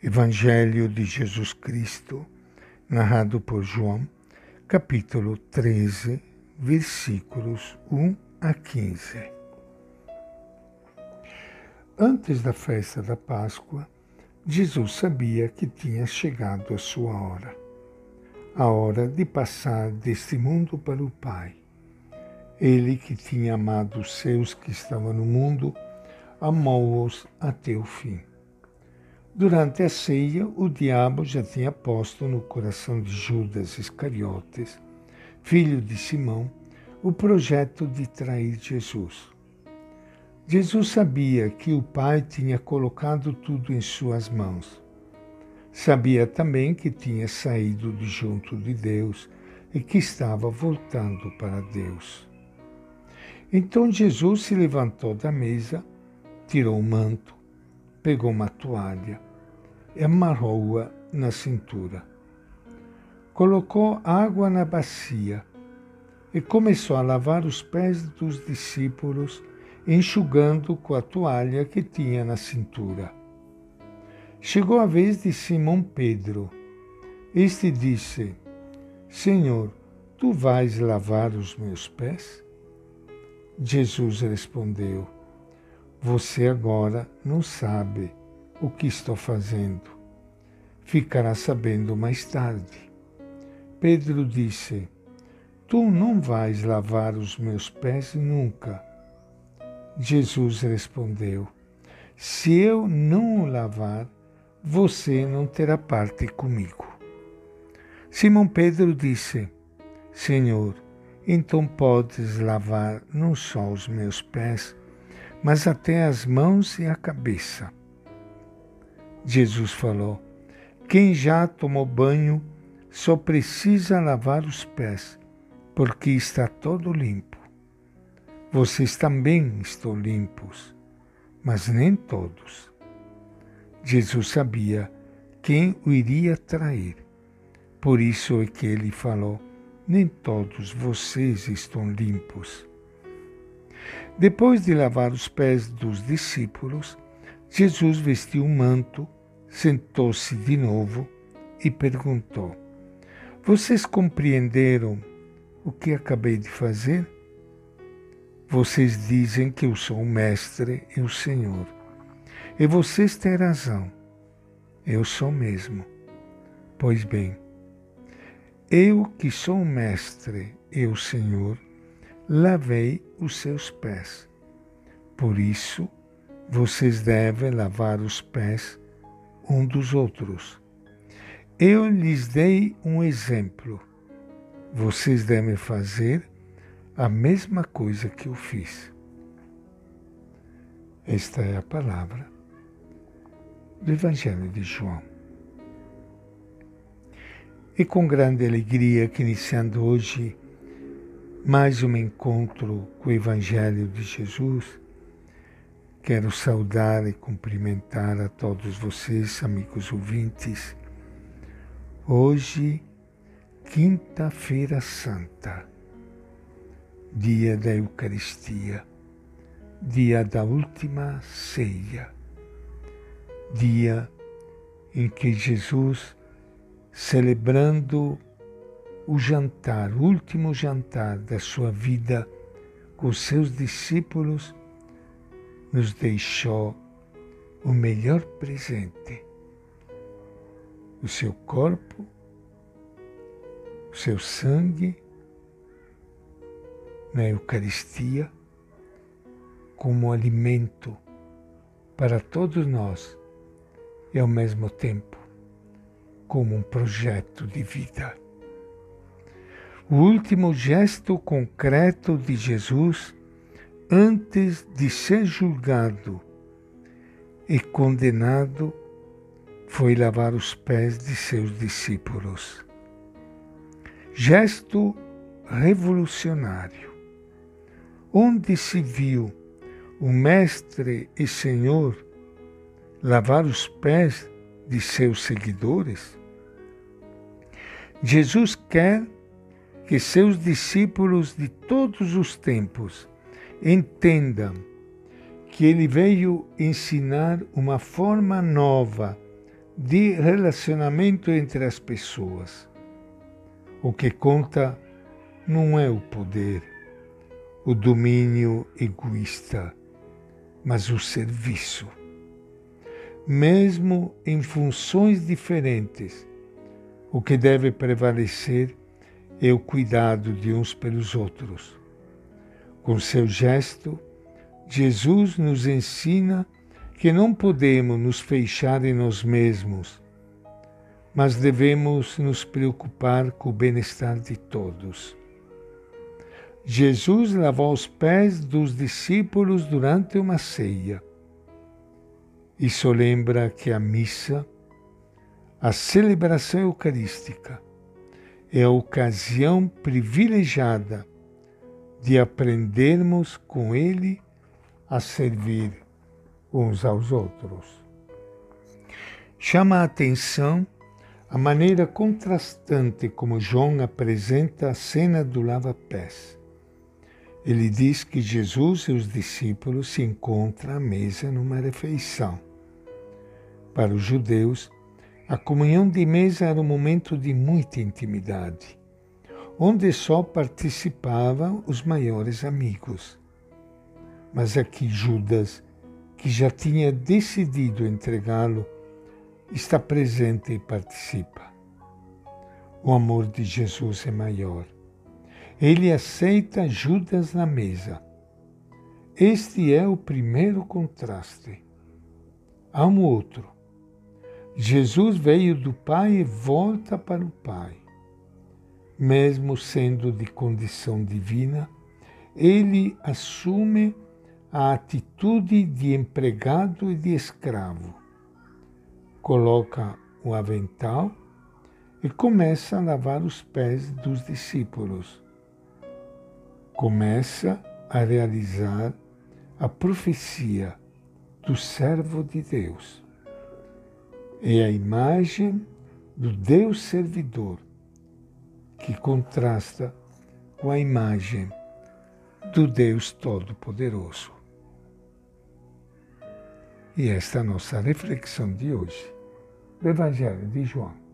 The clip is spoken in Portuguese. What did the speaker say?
Evangelho de Jesus Cristo, narrado por João, capítulo 13, versículos 1 a 15. Antes da festa da Páscoa, Jesus sabia que tinha chegado a sua hora, a hora de passar deste mundo para o Pai. Ele que tinha amado os seus que estavam no mundo, amou-os até o fim. Durante a ceia, o diabo já tinha posto no coração de Judas Iscariotes, filho de Simão, o projeto de trair Jesus. Jesus sabia que o Pai tinha colocado tudo em suas mãos. Sabia também que tinha saído de junto de Deus e que estava voltando para Deus. Então Jesus se levantou da mesa, tirou o manto, pegou uma toalha amarrou-a na cintura. Colocou água na bacia e começou a lavar os pés dos discípulos, enxugando com a toalha que tinha na cintura. Chegou a vez de Simão Pedro. Este disse: Senhor, tu vais lavar os meus pés? Jesus respondeu: Você agora não sabe o que estou fazendo. Ficará sabendo mais tarde. Pedro disse: Tu não vais lavar os meus pés nunca. Jesus respondeu: Se eu não o lavar, você não terá parte comigo. Simão Pedro disse: Senhor, então podes lavar não só os meus pés, mas até as mãos e a cabeça. Jesus falou: Quem já tomou banho só precisa lavar os pés, porque está todo limpo. Vocês também estão limpos, mas nem todos. Jesus sabia quem o iria trair. Por isso é que ele falou: Nem todos vocês estão limpos. Depois de lavar os pés dos discípulos, Jesus vestiu um manto sentou-se de novo e perguntou: Vocês compreenderam o que acabei de fazer? Vocês dizem que eu sou o Mestre e o Senhor. E vocês têm razão. Eu sou mesmo. Pois bem, eu que sou o Mestre e o Senhor, lavei os seus pés. Por isso, vocês devem lavar os pés um dos outros. Eu lhes dei um exemplo. Vocês devem fazer a mesma coisa que eu fiz. Esta é a palavra do Evangelho de João. E com grande alegria que iniciando hoje mais um encontro com o Evangelho de Jesus, Quero saudar e cumprimentar a todos vocês, amigos ouvintes. Hoje, Quinta-feira Santa, dia da Eucaristia, dia da última ceia, dia em que Jesus, celebrando o jantar, o último jantar da sua vida com seus discípulos, nos deixou o melhor presente: o seu corpo, o seu sangue na Eucaristia como alimento para todos nós e ao mesmo tempo como um projeto de vida. O último gesto concreto de Jesus antes de ser julgado e condenado, foi lavar os pés de seus discípulos. Gesto revolucionário. Onde se viu o Mestre e Senhor lavar os pés de seus seguidores? Jesus quer que seus discípulos de todos os tempos entendam que ele veio ensinar uma forma nova de relacionamento entre as pessoas. O que conta não é o poder, o domínio egoísta, mas o serviço. Mesmo em funções diferentes, o que deve prevalecer é o cuidado de uns pelos outros. Com seu gesto, Jesus nos ensina que não podemos nos fechar em nós mesmos, mas devemos nos preocupar com o bem-estar de todos. Jesus lavou os pés dos discípulos durante uma ceia. Isso lembra que a missa, a celebração eucarística, é a ocasião privilegiada de aprendermos com Ele a servir uns aos outros. Chama a atenção a maneira contrastante como João apresenta a cena do lava-pés. Ele diz que Jesus e os discípulos se encontram à mesa numa refeição. Para os judeus, a comunhão de mesa era um momento de muita intimidade, onde só participavam os maiores amigos. Mas aqui Judas que já tinha decidido entregá-lo, está presente e participa. O amor de Jesus é maior. Ele aceita Judas na mesa. Este é o primeiro contraste. Há um outro. Jesus veio do Pai e volta para o Pai. Mesmo sendo de condição divina, ele assume a atitude de empregado e de escravo. Coloca o avental e começa a lavar os pés dos discípulos. Começa a realizar a profecia do servo de Deus. É a imagem do Deus servidor que contrasta com a imagem do Deus Todo-Poderoso. E esta é a nossa reflexão de hoje do Evangelho de João.